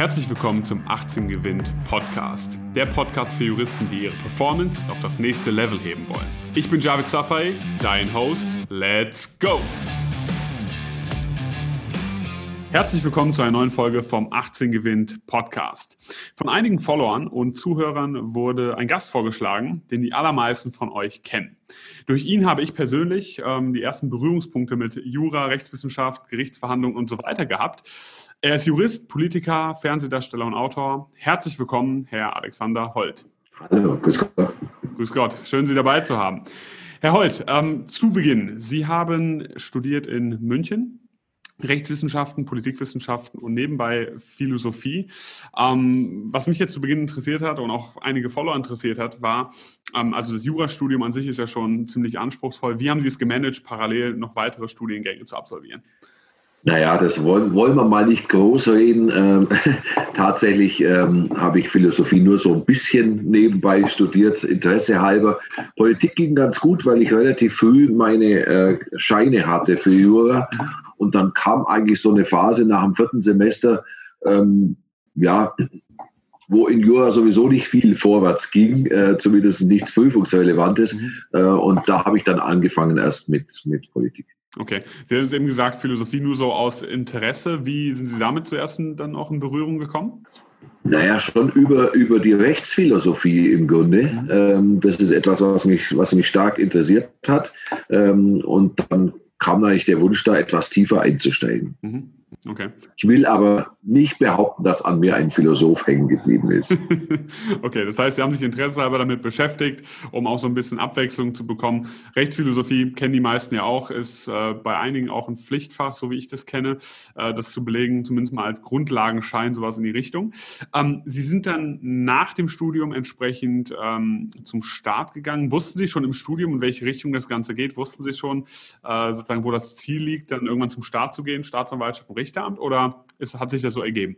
Herzlich willkommen zum 18 Gewinnt Podcast. Der Podcast für Juristen, die ihre Performance auf das nächste Level heben wollen. Ich bin Javid Safai, dein Host. Let's go! Herzlich willkommen zu einer neuen Folge vom 18 Gewinnt Podcast. Von einigen Followern und Zuhörern wurde ein Gast vorgeschlagen, den die allermeisten von euch kennen. Durch ihn habe ich persönlich ähm, die ersten Berührungspunkte mit Jura, Rechtswissenschaft, Gerichtsverhandlungen und so weiter gehabt. Er ist Jurist, Politiker, Fernsehdarsteller und Autor. Herzlich willkommen, Herr Alexander Holt. Hallo, grüß Gott. Grüß Gott, schön Sie dabei zu haben. Herr Holt, ähm, zu Beginn, Sie haben studiert in München, Rechtswissenschaften, Politikwissenschaften und nebenbei Philosophie. Ähm, was mich jetzt zu Beginn interessiert hat und auch einige Follower interessiert hat, war, ähm, also das Jurastudium an sich ist ja schon ziemlich anspruchsvoll. Wie haben Sie es gemanagt, parallel noch weitere Studiengänge zu absolvieren? Naja, das wollen, wollen wir mal nicht groß reden. Ähm, tatsächlich ähm, habe ich Philosophie nur so ein bisschen nebenbei studiert, Interesse halber. Politik ging ganz gut, weil ich relativ früh meine äh, Scheine hatte für Jura. Und dann kam eigentlich so eine Phase nach dem vierten Semester, ähm, ja, wo in Jura sowieso nicht viel vorwärts ging, äh, zumindest nichts Prüfungsrelevantes. Mhm. Äh, und da habe ich dann angefangen erst mit, mit Politik. Okay. Sie haben eben gesagt, Philosophie nur so aus Interesse. Wie sind Sie damit zuerst dann auch in Berührung gekommen? Naja, schon über, über die Rechtsphilosophie im Grunde. Mhm. Ähm, das ist etwas, was mich, was mich stark interessiert hat. Ähm, und dann kam eigentlich der Wunsch da, etwas tiefer einzusteigen. Mhm. Okay. Ich will aber nicht behaupten, dass an mir ein Philosoph hängen geblieben ist. okay, das heißt, Sie haben sich interessehalber damit beschäftigt, um auch so ein bisschen Abwechslung zu bekommen. Rechtsphilosophie kennen die meisten ja auch, ist äh, bei einigen auch ein Pflichtfach, so wie ich das kenne, äh, das zu belegen, zumindest mal als Grundlagenschein, sowas in die Richtung. Ähm, Sie sind dann nach dem Studium entsprechend ähm, zum Start gegangen. Wussten Sie schon im Studium, in welche Richtung das Ganze geht? Wussten Sie schon äh, sozusagen, wo das Ziel liegt, dann irgendwann zum Start zu gehen, Staatsanwaltschaft und Richteramt oder ist, hat sich das so ergeben?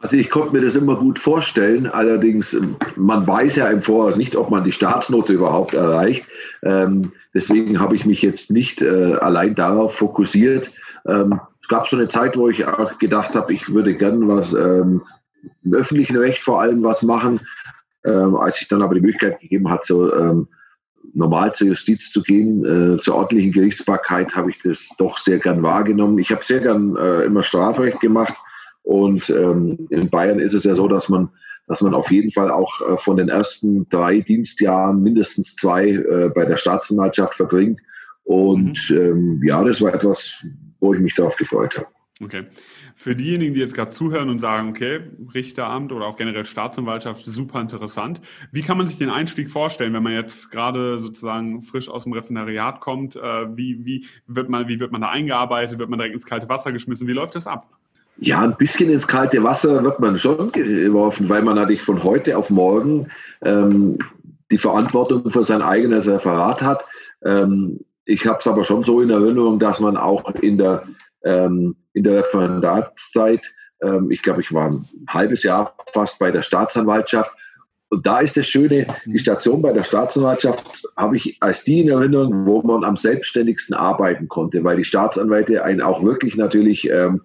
Also ich konnte mir das immer gut vorstellen, allerdings ähm, man weiß ja im Voraus nicht, ob man die Staatsnote überhaupt erreicht. Ähm, deswegen habe ich mich jetzt nicht äh, allein darauf fokussiert. Ähm, es gab so eine Zeit, wo ich auch gedacht habe, ich würde gern was ähm, im öffentlichen Recht vor allem was machen. Ähm, als ich dann aber die Möglichkeit gegeben hat, so ähm, normal zur Justiz zu gehen, äh, zur ordentlichen Gerichtsbarkeit, habe ich das doch sehr gern wahrgenommen. Ich habe sehr gern äh, immer Strafrecht gemacht und ähm, in Bayern ist es ja so, dass man, dass man auf jeden Fall auch äh, von den ersten drei Dienstjahren mindestens zwei äh, bei der Staatsanwaltschaft verbringt. Und mhm. ähm, ja, das war etwas, wo ich mich darauf gefreut habe. Okay. Für diejenigen, die jetzt gerade zuhören und sagen, okay, Richteramt oder auch generell Staatsanwaltschaft, super interessant. Wie kann man sich den Einstieg vorstellen, wenn man jetzt gerade sozusagen frisch aus dem Referendariat kommt? Äh, wie, wie, wird man, wie wird man da eingearbeitet? Wird man direkt ins kalte Wasser geschmissen? Wie läuft das ab? Ja, ein bisschen ins kalte Wasser wird man schon geworfen, weil man natürlich von heute auf morgen ähm, die Verantwortung für sein eigenes Referat hat. Ähm, ich habe es aber schon so in Erinnerung, dass man auch in der ähm, in der Referendatszeit. Ähm, ich glaube, ich war ein halbes Jahr fast bei der Staatsanwaltschaft. Und da ist das Schöne, die Station bei der Staatsanwaltschaft habe ich als die in Erinnerung, wo man am selbstständigsten arbeiten konnte, weil die Staatsanwälte einen auch wirklich natürlich ähm,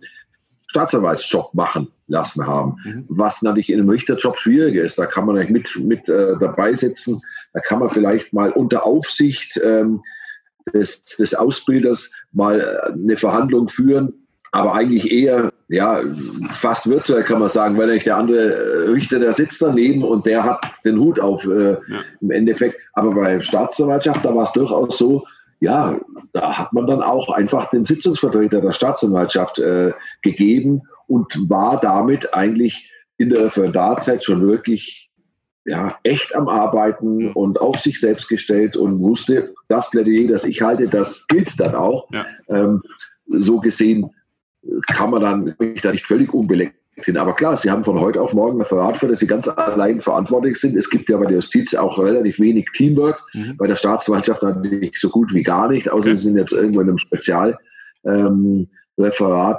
Staatsanwaltsjob machen lassen haben. Mhm. Was natürlich in einem Richterjob schwieriger ist. Da kann man mit, mit äh, dabei sitzen, da kann man vielleicht mal unter Aufsicht ähm, des, des Ausbilders mal äh, eine Verhandlung führen aber eigentlich eher, ja, fast virtuell kann man sagen, weil der andere äh, Richter, der sitzt daneben und der hat den Hut auf äh, ja. im Endeffekt. Aber bei der Staatsanwaltschaft, da war es durchaus so, ja, da hat man dann auch einfach den Sitzungsvertreter der Staatsanwaltschaft äh, gegeben und war damit eigentlich in der Referendarzeit schon wirklich ja, echt am Arbeiten und auf sich selbst gestellt und wusste, das Plädoyer, das ich halte, das gilt dann auch. Ja. Ähm, so gesehen kann man dann mich da nicht völlig unbeleckt hin. Aber klar, sie haben von heute auf morgen ein Verrat, für das sie ganz allein verantwortlich sind. Es gibt ja bei der Justiz auch relativ wenig Teamwork, mhm. bei der Staatsanwaltschaft nicht so gut wie gar nicht, außer okay. sie sind jetzt irgendwo in einem Spezialreferat, ähm,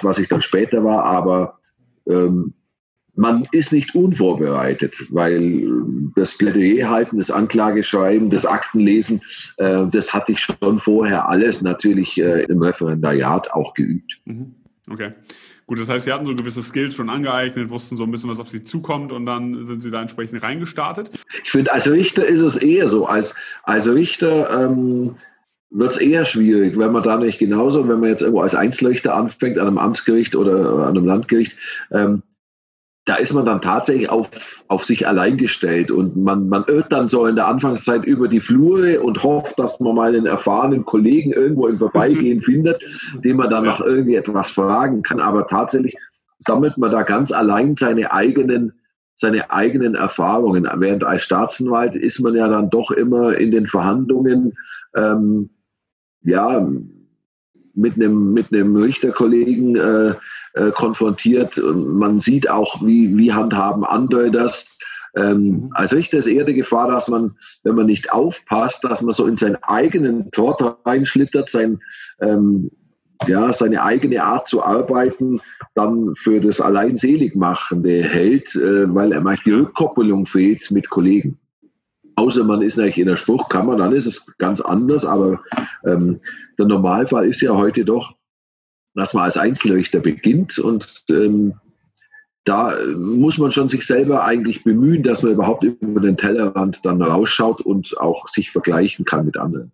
was ich dann später war, aber ähm, man ist nicht unvorbereitet, weil das Plädoyer halten, das Anklageschreiben, das Aktenlesen, äh, das hatte ich schon vorher alles natürlich äh, im Referendariat auch geübt. Mhm. Okay. Gut, das heißt, Sie hatten so gewisse Skills schon angeeignet, wussten so ein bisschen, was auf Sie zukommt und dann sind Sie da entsprechend reingestartet? Ich finde, als Richter ist es eher so. Als, als Richter ähm, wird es eher schwierig, wenn man da nicht genauso, wenn man jetzt irgendwo als Einzelrichter anfängt, an einem Amtsgericht oder an einem Landgericht, ähm, da ist man dann tatsächlich auf, auf sich allein gestellt und man, man irrt dann so in der Anfangszeit über die Flure und hofft, dass man mal einen erfahrenen Kollegen irgendwo im Vorbeigehen findet, dem man dann noch irgendwie etwas fragen kann. Aber tatsächlich sammelt man da ganz allein seine eigenen, seine eigenen Erfahrungen. Während als Staatsanwalt ist man ja dann doch immer in den Verhandlungen, ähm, ja, mit einem, mit einem Richterkollegen äh, äh, konfrontiert. Man sieht auch, wie, wie handhaben andere das. Ähm, mhm. als Richter ist eher die Gefahr, dass man, wenn man nicht aufpasst, dass man so in seinen eigenen Trott reinschlittert, sein, ähm, ja, seine eigene Art zu arbeiten dann für das Alleinseligmachende hält, äh, weil er die Rückkoppelung fehlt mit Kollegen. Außer man ist natürlich in der Spruchkammer, dann ist es ganz anders, aber ähm, der Normalfall ist ja heute doch, dass man als Einzelrichter beginnt und ähm, da muss man schon sich selber eigentlich bemühen, dass man überhaupt über den Tellerrand dann rausschaut und auch sich vergleichen kann mit anderen.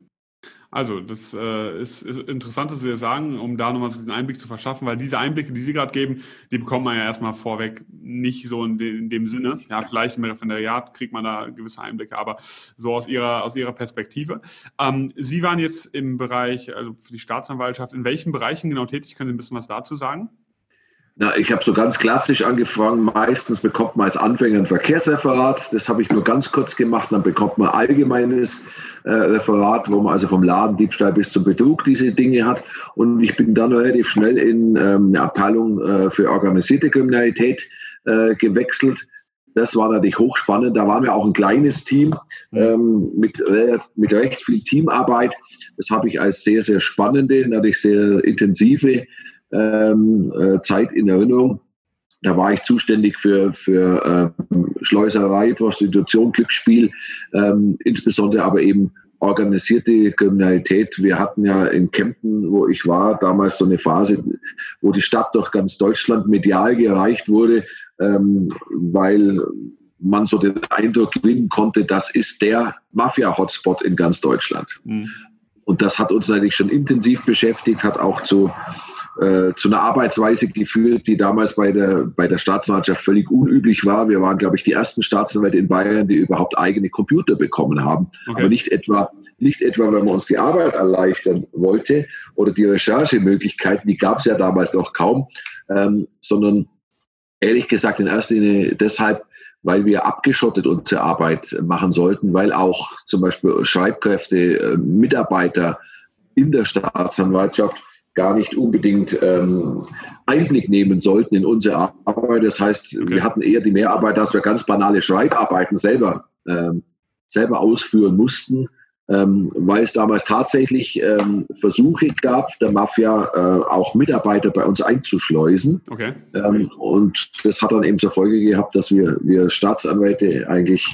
Also, das äh, ist, ist interessant, dass Sie das sagen, um da nochmal so diesen Einblick zu verschaffen, weil diese Einblicke, die Sie gerade geben, die bekommt man ja erstmal vorweg nicht so in, de, in dem Sinne. Ja, vielleicht im Referendariat kriegt man da gewisse Einblicke, aber so aus Ihrer, aus Ihrer Perspektive. Ähm, Sie waren jetzt im Bereich, also für die Staatsanwaltschaft, in welchen Bereichen genau tätig? Können Sie ein bisschen was dazu sagen? Na, ich habe so ganz klassisch angefangen. Meistens bekommt man als Anfänger ein Verkehrsreferat. Das habe ich nur ganz kurz gemacht. Dann bekommt man allgemeines äh, Referat, wo man also vom Ladendiebstahl bis zum Betrug diese Dinge hat. Und ich bin dann relativ schnell in ähm, eine Abteilung äh, für organisierte Kriminalität äh, gewechselt. Das war natürlich hochspannend. Da waren wir auch ein kleines Team ähm, mit, mit recht viel Teamarbeit. Das habe ich als sehr, sehr spannende, natürlich sehr intensive ähm, äh, Zeit in Erinnerung. Da war ich zuständig für, für ähm, Schleuserei, Prostitution, Glücksspiel, ähm, insbesondere aber eben organisierte Kriminalität. Wir hatten ja in Kempten, wo ich war, damals so eine Phase, wo die Stadt durch ganz Deutschland medial gereicht wurde, ähm, weil man so den Eindruck gewinnen konnte, das ist der Mafia-Hotspot in ganz Deutschland. Mhm. Und das hat uns eigentlich schon intensiv beschäftigt, hat auch zu äh, zu einer Arbeitsweise geführt, die damals bei der, bei der Staatsanwaltschaft völlig unüblich war. Wir waren, glaube ich, die ersten Staatsanwälte in Bayern, die überhaupt eigene Computer bekommen haben. Okay. Aber nicht etwa, nicht etwa, wenn man uns die Arbeit erleichtern wollte oder die Recherchemöglichkeiten, die gab es ja damals noch kaum, ähm, sondern ehrlich gesagt in erster Linie deshalb, weil wir abgeschottet unsere Arbeit machen sollten, weil auch zum Beispiel Schreibkräfte, äh, Mitarbeiter in der Staatsanwaltschaft gar nicht unbedingt ähm, Einblick nehmen sollten in unsere Arbeit. Das heißt, okay. wir hatten eher die Mehrarbeit, dass wir ganz banale Schreibarbeiten selber, ähm, selber ausführen mussten, ähm, weil es damals tatsächlich ähm, Versuche gab, der Mafia äh, auch Mitarbeiter bei uns einzuschleusen. Okay. Ähm, und das hat dann eben zur Folge gehabt, dass wir, wir Staatsanwälte eigentlich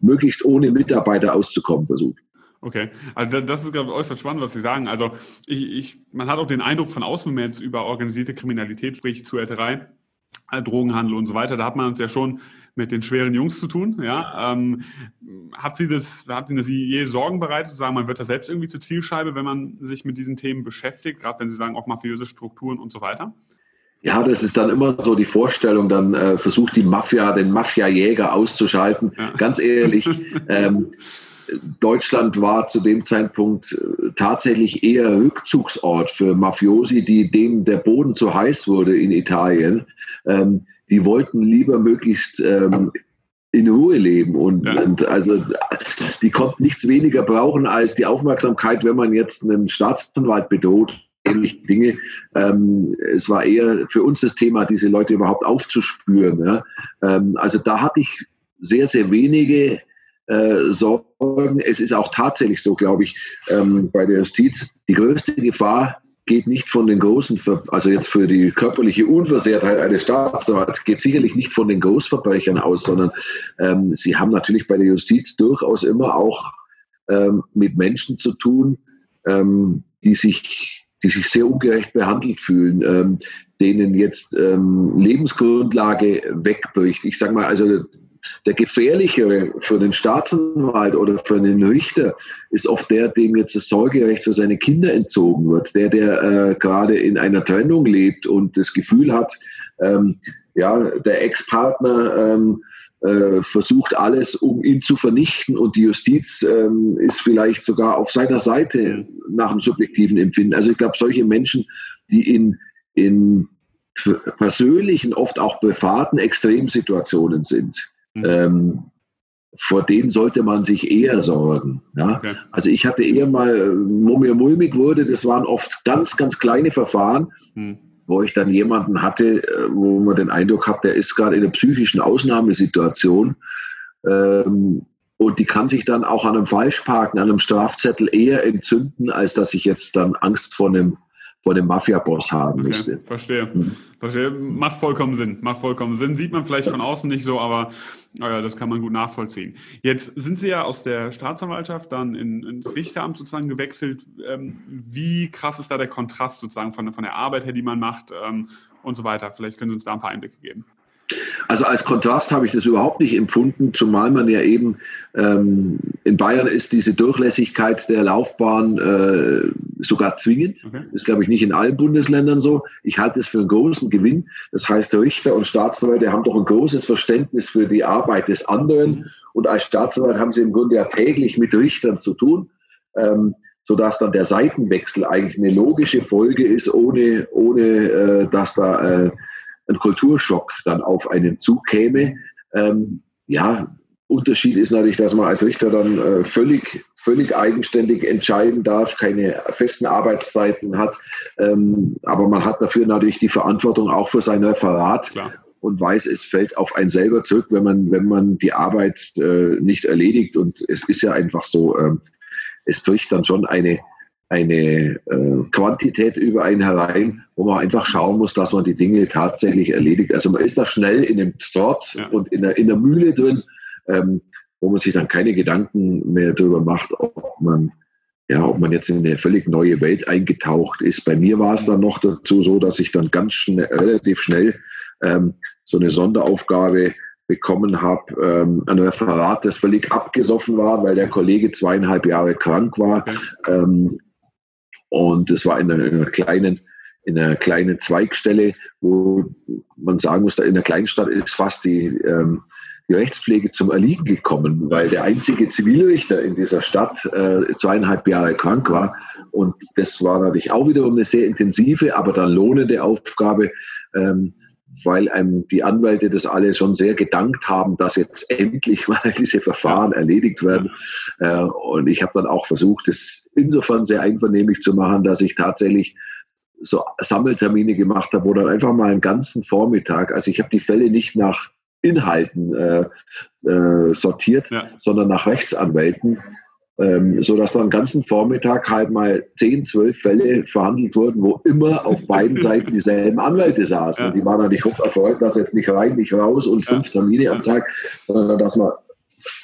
möglichst ohne Mitarbeiter auszukommen versuchen. Okay, also das ist glaube ich, äußerst spannend, was Sie sagen. Also ich, ich, man hat auch den Eindruck von außen, wenn man jetzt über organisierte Kriminalität spricht, Zuhälterei, äh, Drogenhandel und so weiter, da hat man uns ja schon mit den schweren Jungs zu tun. Ja, ähm, hat Sie das, hat Ihnen das je Sorgen bereitet, zu sagen, man wird da selbst irgendwie zur Zielscheibe, wenn man sich mit diesen Themen beschäftigt, gerade wenn Sie sagen auch mafiöse Strukturen und so weiter? Ja, das ist dann immer so die Vorstellung, dann äh, versucht die Mafia, den Mafia-Jäger auszuschalten. Ja. Ganz ehrlich, ähm, Deutschland war zu dem Zeitpunkt äh, tatsächlich eher Rückzugsort für Mafiosi, die denen der Boden zu heiß wurde in Italien. Ähm, die wollten lieber möglichst ähm, in Ruhe leben und, ja. und, also die konnten nichts weniger brauchen als die Aufmerksamkeit, wenn man jetzt einen Staatsanwalt bedroht ähnliche Dinge. Ähm, es war eher für uns das Thema, diese Leute überhaupt aufzuspüren. Ja? Ähm, also da hatte ich sehr, sehr wenige äh, sorgen. Es ist auch tatsächlich so, glaube ich, ähm, bei der Justiz, die größte Gefahr geht nicht von den großen, Ver also jetzt für die körperliche Unversehrtheit eines Staatsanwalts, geht sicherlich nicht von den Großverbrechern aus, sondern ähm, sie haben natürlich bei der Justiz durchaus immer auch ähm, mit Menschen zu tun, ähm, die sich die sich sehr ungerecht behandelt fühlen, ähm, denen jetzt ähm, Lebensgrundlage wegbricht. Ich sage mal, also der gefährlichere für den Staatsanwalt oder für den Richter ist oft der, dem jetzt das Sorgerecht für seine Kinder entzogen wird, der, der äh, gerade in einer Trennung lebt und das Gefühl hat, ähm, ja, der Ex-Partner ähm, äh, versucht alles, um ihn zu vernichten und die Justiz ähm, ist vielleicht sogar auf seiner Seite nach dem subjektiven Empfinden. Also ich glaube, solche Menschen, die in, in persönlichen, oft auch privaten Extremsituationen sind, Mhm. Ähm, vor denen sollte man sich eher sorgen. Ja? Okay. Also ich hatte eher mal, wo mir mulmig wurde, das waren oft ganz, ganz kleine Verfahren, mhm. wo ich dann jemanden hatte, äh, wo man den Eindruck hat, der ist gerade in einer psychischen Ausnahmesituation. Ähm, und die kann sich dann auch an einem Falschparken, an einem Strafzettel eher entzünden, als dass ich jetzt dann Angst vor einem vor dem Mafia-Boss haben okay, müsste. Verstehe. Hm. verstehe. Macht vollkommen Sinn. Macht vollkommen Sinn. Sieht man vielleicht von außen nicht so, aber äh, das kann man gut nachvollziehen. Jetzt sind Sie ja aus der Staatsanwaltschaft dann in, ins Richteramt sozusagen gewechselt. Ähm, wie krass ist da der Kontrast sozusagen von, von der Arbeit her, die man macht ähm, und so weiter? Vielleicht können Sie uns da ein paar Einblicke geben. Also als Kontrast habe ich das überhaupt nicht empfunden, zumal man ja eben ähm, in Bayern ist diese Durchlässigkeit der Laufbahn äh, sogar zwingend. Okay. Das ist, glaube ich, nicht in allen Bundesländern so. Ich halte es für einen großen Gewinn. Das heißt, Richter und Staatsanwälte haben doch ein großes Verständnis für die Arbeit des anderen. Mhm. Und als Staatsanwalt haben sie im Grunde ja täglich mit Richtern zu tun. Ähm, sodass dann der Seitenwechsel eigentlich eine logische Folge ist, ohne, ohne äh, dass da äh, ein Kulturschock dann auf einen zukäme. Ähm, ja, Unterschied ist natürlich, dass man als Richter dann äh, völlig, völlig eigenständig entscheiden darf, keine festen Arbeitszeiten hat. Ähm, aber man hat dafür natürlich die Verantwortung auch für sein Referat Klar. und weiß, es fällt auf einen selber zurück, wenn man, wenn man die Arbeit äh, nicht erledigt. Und es ist ja einfach so, ähm, es bricht dann schon eine, eine äh, Quantität über einen herein, wo man einfach schauen muss, dass man die Dinge tatsächlich erledigt. Also man ist da schnell in dem Trott ja. und in der, in der Mühle drin, ähm, wo man sich dann keine Gedanken mehr darüber macht, ob man ja, ob man jetzt in eine völlig neue Welt eingetaucht ist. Bei mir war es dann noch dazu so, dass ich dann ganz schnell, relativ schnell ähm, so eine Sonderaufgabe bekommen habe, ähm, ein Referat, das völlig abgesoffen war, weil der Kollege zweieinhalb Jahre krank war. Okay. Ähm, und es war in einer, in einer, kleinen, in einer kleinen Zweigstelle, wo man sagen muss, in einer Kleinstadt ist fast die, ähm, die Rechtspflege zum Erliegen gekommen, weil der einzige Zivilrichter in dieser Stadt äh, zweieinhalb Jahre krank war. Und das war natürlich auch wiederum eine sehr intensive, aber dann lohnende Aufgabe, ähm, weil einem die Anwälte das alle schon sehr gedankt haben, dass jetzt endlich mal diese Verfahren erledigt werden. Äh, und ich habe dann auch versucht, es insofern sehr einvernehmlich zu machen, dass ich tatsächlich so Sammeltermine gemacht habe, wo dann einfach mal einen ganzen Vormittag, also ich habe die Fälle nicht nach Inhalten äh, äh, sortiert, ja. sondern nach Rechtsanwälten ähm, so dass dann den ganzen Vormittag halt mal 10, 12 Fälle verhandelt wurden, wo immer auf beiden Seiten dieselben Anwälte saßen. Ja. Die waren natürlich hoch erfreut, dass jetzt nicht rein, nicht raus und fünf Termine am Tag, sondern dass man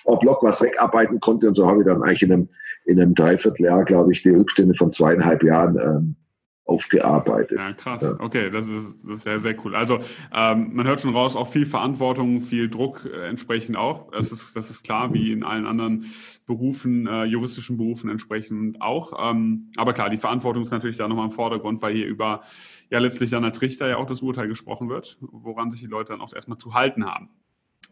auf Block was wegarbeiten konnte. Und so habe ich dann eigentlich in einem, in einem Dreivierteljahr, glaube ich, die Rückstände von zweieinhalb Jahren ähm, aufgearbeitet. Ja, krass. Ja. Okay, das ist, das ist sehr, sehr cool. Also ähm, man hört schon raus, auch viel Verantwortung, viel Druck äh, entsprechend auch. Das ist, das ist klar, wie in allen anderen Berufen, äh, juristischen Berufen entsprechend auch. Ähm, aber klar, die Verantwortung ist natürlich da nochmal im Vordergrund, weil hier über ja letztlich dann als Richter ja auch das Urteil gesprochen wird, woran sich die Leute dann auch erstmal zu halten haben.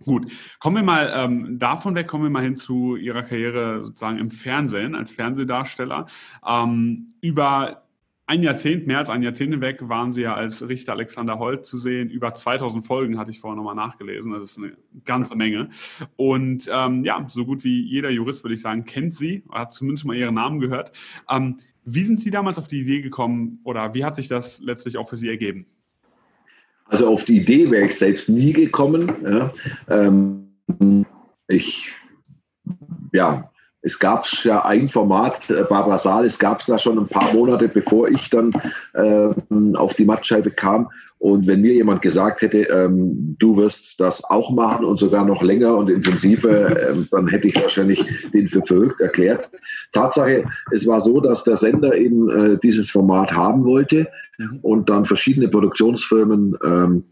Gut, kommen wir mal ähm, davon weg, kommen wir mal hin zu Ihrer Karriere sozusagen im Fernsehen als Fernsehdarsteller. Ähm, über ein Jahrzehnt, mehr als ein Jahrzehnt hinweg, waren Sie ja als Richter Alexander Holt zu sehen. Über 2000 Folgen hatte ich vorher nochmal nachgelesen. Das ist eine ganze Menge. Und ähm, ja, so gut wie jeder Jurist, würde ich sagen, kennt Sie, hat zumindest mal Ihren Namen gehört. Ähm, wie sind Sie damals auf die Idee gekommen oder wie hat sich das letztlich auch für Sie ergeben? Also auf die Idee wäre ich selbst nie gekommen. Ja. Ähm, ich ja, es gab ja ein Format, äh, Barbara Saal, es gab es da schon ein paar Monate, bevor ich dann äh, auf die Mattscheibe kam. Und wenn mir jemand gesagt hätte, ähm, du wirst das auch machen und sogar noch länger und intensiver, ähm, dann hätte ich wahrscheinlich den für verrückt erklärt. Tatsache, es war so, dass der Sender eben äh, dieses Format haben wollte mhm. und dann verschiedene Produktionsfirmen ähm,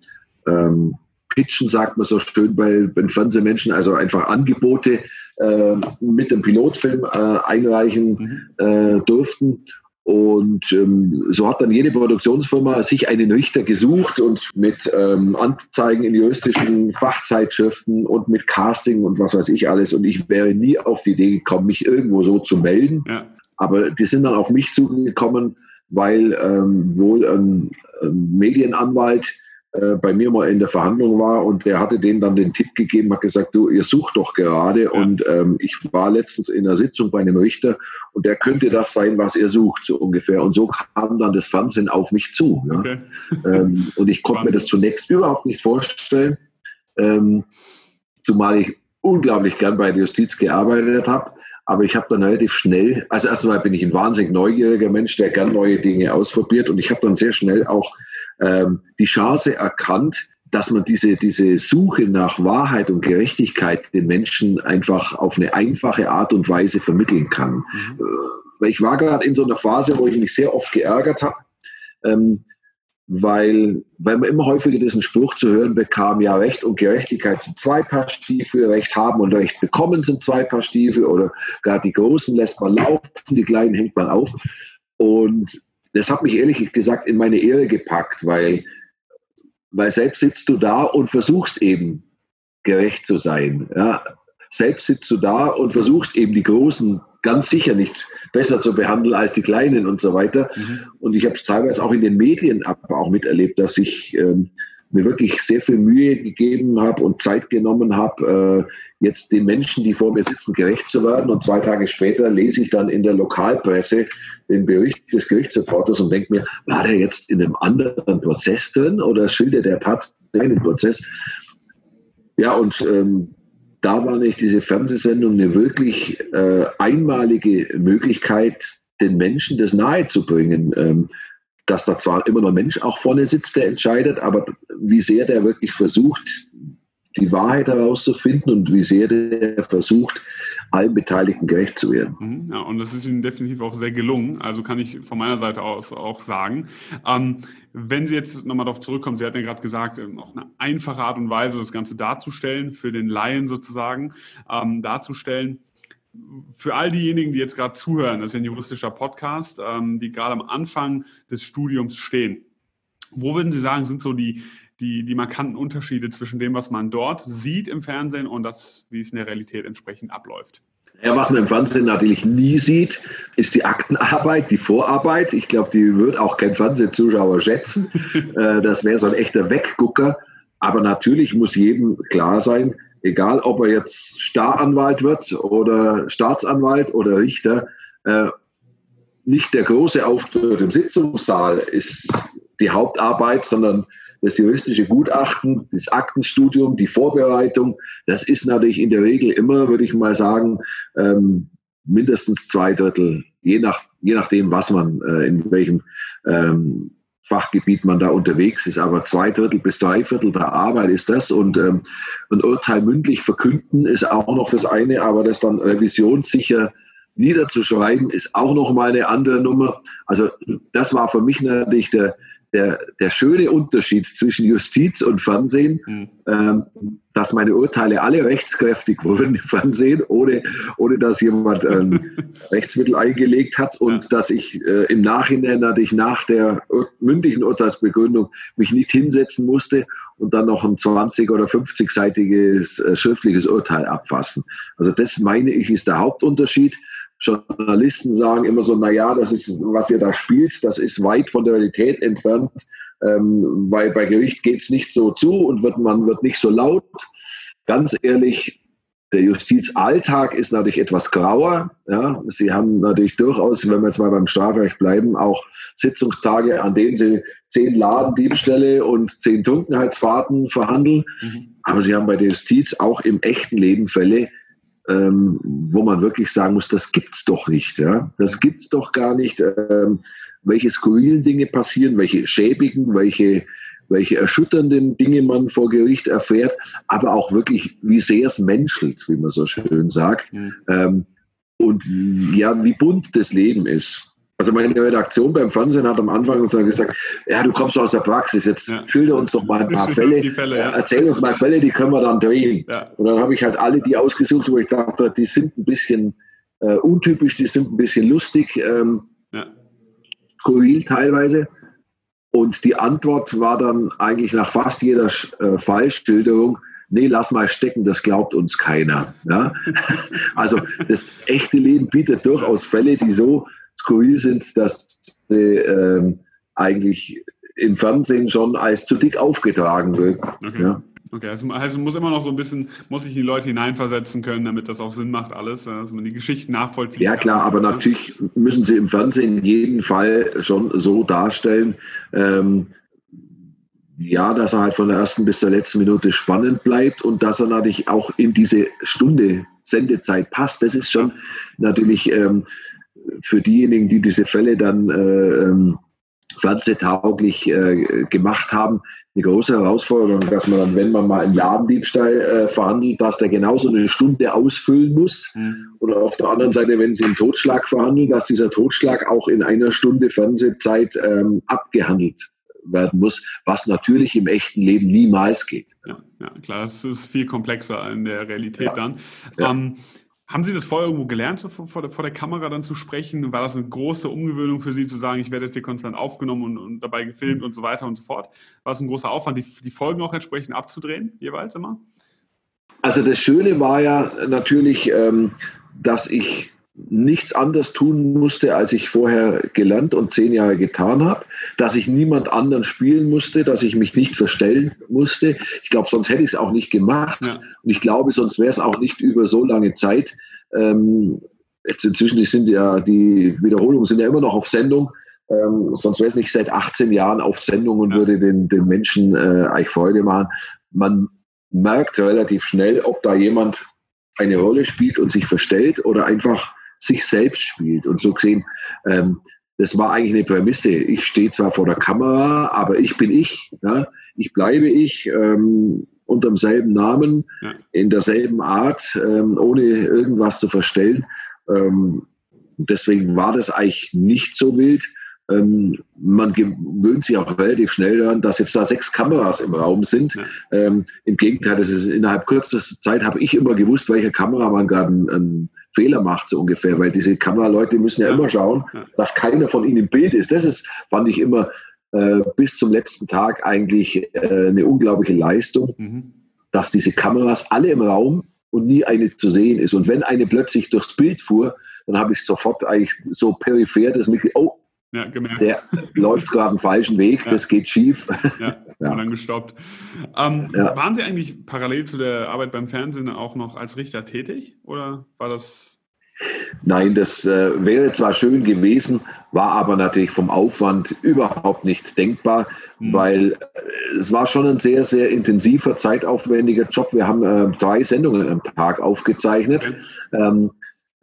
ähm, pitchen, sagt man so schön bei, bei Fernsehmenschen, also einfach Angebote äh, mit dem Pilotfilm äh, einreichen mhm. äh, durften. Und ähm, so hat dann jede Produktionsfirma sich einen Richter gesucht und mit ähm, Anzeigen in juristischen Fachzeitschriften und mit Casting und was weiß ich alles. Und ich wäre nie auf die Idee gekommen, mich irgendwo so zu melden. Ja. Aber die sind dann auf mich zugekommen, weil ähm, wohl ein, ein Medienanwalt äh, bei mir mal in der Verhandlung war und der hatte denen dann den Tipp gegeben, hat gesagt, du, ihr sucht doch gerade ja. und ähm, ich war letztens in einer Sitzung bei einem Richter und der könnte das sein, was ihr sucht, so ungefähr. Und so kam dann das Fernsehen auf mich zu. Ja? Okay. ähm, und ich konnte mir das zunächst überhaupt nicht vorstellen, ähm, zumal ich unglaublich gern bei der Justiz gearbeitet habe. Aber ich habe dann relativ schnell, also erstmal bin ich ein wahnsinnig neugieriger Mensch, der gern neue Dinge ausprobiert und ich habe dann sehr schnell auch ähm, die Chance erkannt, dass man diese, diese Suche nach Wahrheit und Gerechtigkeit den Menschen einfach auf eine einfache Art und Weise vermitteln kann. Mhm. Äh, ich war gerade in so einer Phase, wo ich mich sehr oft geärgert habe, ähm, weil, weil man immer häufiger diesen Spruch zu hören bekam, ja, Recht und Gerechtigkeit sind zwei Paar Stiefel, Recht haben und Recht bekommen sind zwei Paar Stiefel oder gar die Großen lässt man laufen, die Kleinen hängt man auf. Und das hat mich ehrlich gesagt in meine Ehre gepackt, weil, weil selbst sitzt du da und versuchst eben gerecht zu sein. Ja. Selbst sitzt du da und versuchst eben die Großen ganz sicher nicht besser zu behandeln als die Kleinen und so weiter. Mhm. Und ich habe es teilweise auch in den Medien auch miterlebt, dass ich ähm, mir wirklich sehr viel Mühe gegeben habe und Zeit genommen habe, äh, jetzt den Menschen, die vor mir sitzen, gerecht zu werden. Und zwei Tage später lese ich dann in der Lokalpresse den Bericht des Gerichtsreporters und denke mir, war der jetzt in einem anderen Prozess drin oder schildert der tatsächlich einen Prozess? Ja, und ähm, da war nicht diese Fernsehsendung eine wirklich äh, einmalige Möglichkeit, den Menschen das nahezubringen. Ähm, dass da zwar immer noch ein Mensch auch vorne sitzt, der entscheidet, aber wie sehr der wirklich versucht, die Wahrheit herauszufinden und wie sehr der versucht, allen Beteiligten gerecht zu werden. Mhm, ja, und das ist Ihnen definitiv auch sehr gelungen. Also kann ich von meiner Seite aus auch sagen. Ähm, wenn Sie jetzt nochmal darauf zurückkommen, Sie hatten ja gerade gesagt, ähm, auf eine einfache Art und Weise das Ganze darzustellen, für den Laien sozusagen ähm, darzustellen für all diejenigen, die jetzt gerade zuhören, das ist ein juristischer Podcast, ähm, die gerade am Anfang des Studiums stehen. Wo würden Sie sagen, sind so die, die, die markanten Unterschiede zwischen dem, was man dort sieht im Fernsehen und das, wie es in der Realität entsprechend abläuft? Ja, was man im Fernsehen natürlich nie sieht, ist die Aktenarbeit, die Vorarbeit. Ich glaube, die wird auch kein Fernsehzuschauer schätzen. Äh, das wäre so ein echter Weggucker. Aber natürlich muss jedem klar sein, egal ob er jetzt Staranwalt wird oder Staatsanwalt oder Richter, äh, nicht der große Auftritt im Sitzungssaal ist die Hauptarbeit, sondern das juristische Gutachten, das Aktenstudium, die Vorbereitung, das ist natürlich in der Regel immer, würde ich mal sagen, ähm, mindestens zwei Drittel, je, nach, je nachdem, was man, äh, in welchem ähm, Fachgebiet man da unterwegs ist, aber zwei Drittel bis drei Viertel der Arbeit ist das. Und ähm, ein Urteil mündlich verkünden ist auch noch das eine, aber das dann revisionssicher niederzuschreiben ist auch noch mal eine andere Nummer. Also das war für mich natürlich der, der, der schöne Unterschied zwischen Justiz und Fernsehen, mhm. ähm, dass meine Urteile alle rechtskräftig wurden im Fernsehen, ohne, ohne dass jemand ähm, Rechtsmittel eingelegt hat und ja. dass ich äh, im Nachhinein natürlich nach der mündlichen Urteilsbegründung mich nicht hinsetzen musste und dann noch ein 20- oder 50-seitiges äh, schriftliches Urteil abfassen. Also das meine ich ist der Hauptunterschied. Journalisten sagen immer so, na ja, das ist, was ihr da spielt, das ist weit von der Realität entfernt, ähm, weil bei Gericht geht es nicht so zu und wird, man wird nicht so laut. Ganz ehrlich, der Justizalltag ist natürlich etwas grauer. Ja. Sie haben natürlich durchaus, wenn wir jetzt mal beim Strafrecht bleiben, auch Sitzungstage, an denen Sie zehn Ladendiebstähle und zehn Trunkenheitsfahrten verhandeln. Mhm. Aber Sie haben bei der Justiz auch im echten Leben Fälle, ähm, wo man wirklich sagen muss, das gibt's doch nicht. Ja? Das gibt's doch gar nicht. Ähm, welche skurrilen Dinge passieren, welche schäbigen, welche, welche erschütternden Dinge man vor Gericht erfährt, aber auch wirklich, wie sehr es menschelt, wie man so schön sagt. Mhm. Ähm, und ja, wie bunt das Leben ist. Also meine Redaktion beim Fernsehen hat am Anfang uns gesagt, ja, du kommst aus der Praxis, jetzt ja. schilder uns doch mal ein paar Fälle, Fälle ja. erzähl uns mal Fälle, die können wir dann drehen. Ja. Und dann habe ich halt alle die ausgesucht, wo ich dachte, die sind ein bisschen äh, untypisch, die sind ein bisschen lustig, ähm, skurril teilweise. Und die Antwort war dann eigentlich nach fast jeder äh, Fallschilderung, nee, lass mal stecken, das glaubt uns keiner. Ja? Also das echte Leben bietet durchaus Fälle, die so skurril sind, dass sie ähm, eigentlich im Fernsehen schon als zu dick aufgetragen wird. Okay. Ja. Okay, also, also muss immer noch so ein bisschen, muss sich die Leute hineinversetzen können, damit das auch Sinn macht, alles, dass man die Geschichten nachvollzieht. Ja klar, aber natürlich müssen sie im Fernsehen in jedem Fall schon so darstellen, ähm, ja, dass er halt von der ersten bis zur letzten Minute spannend bleibt und dass er natürlich auch in diese Stunde Sendezeit passt. Das ist schon natürlich ähm, für diejenigen, die diese Fälle dann äh, ähm, fernsehtauglich äh, gemacht haben, eine große Herausforderung, dass man dann, wenn man mal einen Ladendiebstahl äh, verhandelt, dass der genauso eine Stunde ausfüllen muss. Mhm. Oder auf der anderen Seite, wenn Sie einen Totschlag verhandeln, dass dieser Totschlag auch in einer Stunde Fernsehzeit ähm, abgehandelt werden muss, was natürlich im echten Leben niemals geht. Ja, ja klar, es ist viel komplexer in der Realität ja. dann. Ja. Ähm, haben Sie das vorher irgendwo gelernt, so vor, der, vor, der, Kamera dann zu sprechen? War das eine große Umgewöhnung für Sie, zu sagen, ich werde jetzt hier konstant aufgenommen und, und dabei gefilmt und so weiter und so fort? War es ein großer Aufwand, die, die Folgen auch entsprechend abzudrehen, jeweils immer? Also das Schöne war ja natürlich, ähm, dass ich nichts anderes tun musste, als ich vorher gelernt und zehn Jahre getan habe, dass ich niemand anderen spielen musste, dass ich mich nicht verstellen musste. Ich glaube, sonst hätte ich es auch nicht gemacht. Ja. Und ich glaube, sonst wäre es auch nicht über so lange Zeit. Ähm, jetzt inzwischen sind ja die Wiederholungen sind ja immer noch auf Sendung. Ähm, sonst wäre es nicht seit 18 Jahren auf Sendung und ja. würde den, den Menschen äh, eigentlich Freude machen. Man merkt relativ schnell, ob da jemand eine Rolle spielt und sich verstellt oder einfach sich selbst spielt. Und so gesehen, ähm, das war eigentlich eine Prämisse. Ich stehe zwar vor der Kamera, aber ich bin ich. Ja? Ich bleibe ich ähm, unter demselben Namen, ja. in derselben Art, ähm, ohne irgendwas zu verstellen. Ähm, deswegen war das eigentlich nicht so wild. Ähm, man gewöhnt sich auch relativ schnell daran, dass jetzt da sechs Kameras im Raum sind. Ja. Ähm, Im Gegenteil, das ist innerhalb kürzester Zeit habe ich immer gewusst, welcher Kameramann gerade einen, Fehler macht, so ungefähr, weil diese Kameraleute müssen ja, ja. immer schauen, dass keiner von ihnen im Bild ist. Das ist, fand ich immer äh, bis zum letzten Tag eigentlich äh, eine unglaubliche Leistung, mhm. dass diese Kameras alle im Raum und nie eine zu sehen ist. Und wenn eine plötzlich durchs Bild fuhr, dann habe ich sofort eigentlich so peripher das mit, oh, ja, gemerkt. Der läuft gerade einen falschen Weg, ja. das geht schief. Ja, ja. und dann gestoppt. Ähm, ja. Waren Sie eigentlich parallel zu der Arbeit beim Fernsehen auch noch als Richter tätig oder war das? Nein, das äh, wäre zwar schön gewesen, war aber natürlich vom Aufwand überhaupt nicht denkbar, mhm. weil äh, es war schon ein sehr, sehr intensiver, zeitaufwendiger Job. Wir haben äh, drei Sendungen am Tag aufgezeichnet. Okay. Ähm,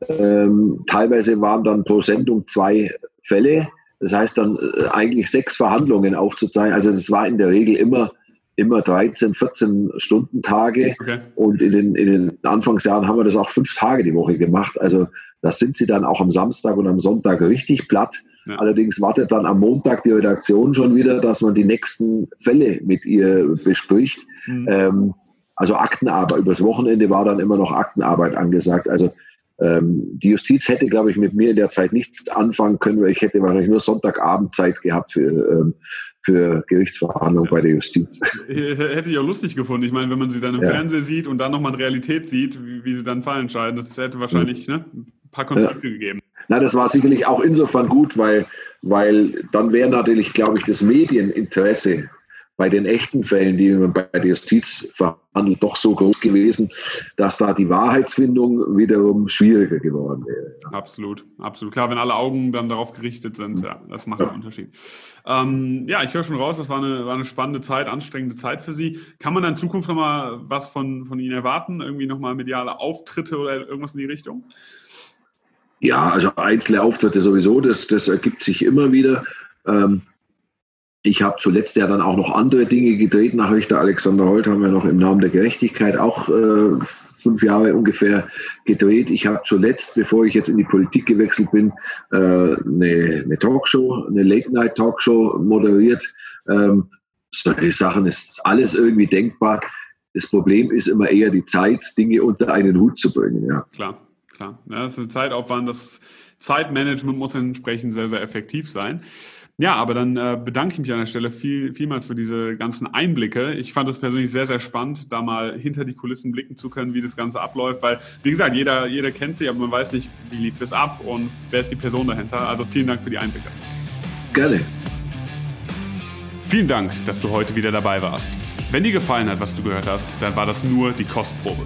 ähm, teilweise waren dann pro Sendung zwei Fälle. Das heißt dann äh, eigentlich sechs Verhandlungen aufzuzeigen. Also das war in der Regel immer, immer 13, 14 Stunden Tage. Okay. Und in den, in den Anfangsjahren haben wir das auch fünf Tage die Woche gemacht. Also das sind sie dann auch am Samstag und am Sonntag richtig platt. Ja. Allerdings wartet dann am Montag die Redaktion schon wieder, dass man die nächsten Fälle mit ihr bespricht. Mhm. Ähm, also Aktenarbeit. Übers Wochenende war dann immer noch Aktenarbeit angesagt. Also die Justiz hätte, glaube ich, mit mir in der Zeit nichts anfangen können, weil ich hätte wahrscheinlich nur Sonntagabend Zeit gehabt für, ähm, für Gerichtsverhandlungen bei der Justiz. Hätte ich auch lustig gefunden. Ich meine, wenn man sie dann im ja. Fernsehen sieht und dann nochmal in Realität sieht, wie, wie, sie dann Fall entscheiden, das hätte wahrscheinlich mhm. ne, ein paar Konflikte ja. gegeben. Na, das war sicherlich auch insofern gut, weil, weil dann wäre natürlich, glaube ich, das Medieninteresse bei den echten Fällen, die man bei der Justiz verhandelt, doch so groß gewesen, dass da die Wahrheitsfindung wiederum schwieriger geworden wäre. Absolut, absolut. Klar, wenn alle Augen dann darauf gerichtet sind, ja, das macht ja. einen Unterschied. Ähm, ja, ich höre schon raus, das war eine, war eine spannende Zeit, anstrengende Zeit für Sie. Kann man in Zukunft nochmal was von, von Ihnen erwarten? Irgendwie nochmal mediale Auftritte oder irgendwas in die Richtung? Ja, also einzelne Auftritte sowieso, das, das ergibt sich immer wieder. Ähm, ich habe zuletzt ja dann auch noch andere Dinge gedreht. Nach Richter Alexander Holt haben wir noch im Namen der Gerechtigkeit auch äh, fünf Jahre ungefähr gedreht. Ich habe zuletzt, bevor ich jetzt in die Politik gewechselt bin, äh, eine, eine Talkshow, eine Late-Night-Talkshow moderiert. Ähm, solche Sachen ist alles irgendwie denkbar. Das Problem ist immer eher die Zeit, Dinge unter einen Hut zu bringen. Ja. Klar, klar. Ja, das ist ein Zeitaufwand. Das Zeitmanagement muss entsprechend sehr, sehr effektiv sein. Ja, aber dann äh, bedanke ich mich an der Stelle viel, vielmals für diese ganzen Einblicke. Ich fand es persönlich sehr, sehr spannend, da mal hinter die Kulissen blicken zu können, wie das Ganze abläuft, weil, wie gesagt, jeder, jeder kennt sie, aber man weiß nicht, wie lief das ab und wer ist die Person dahinter. Also vielen Dank für die Einblicke. Gerne. Vielen Dank, dass du heute wieder dabei warst. Wenn dir gefallen hat, was du gehört hast, dann war das nur die Kostprobe.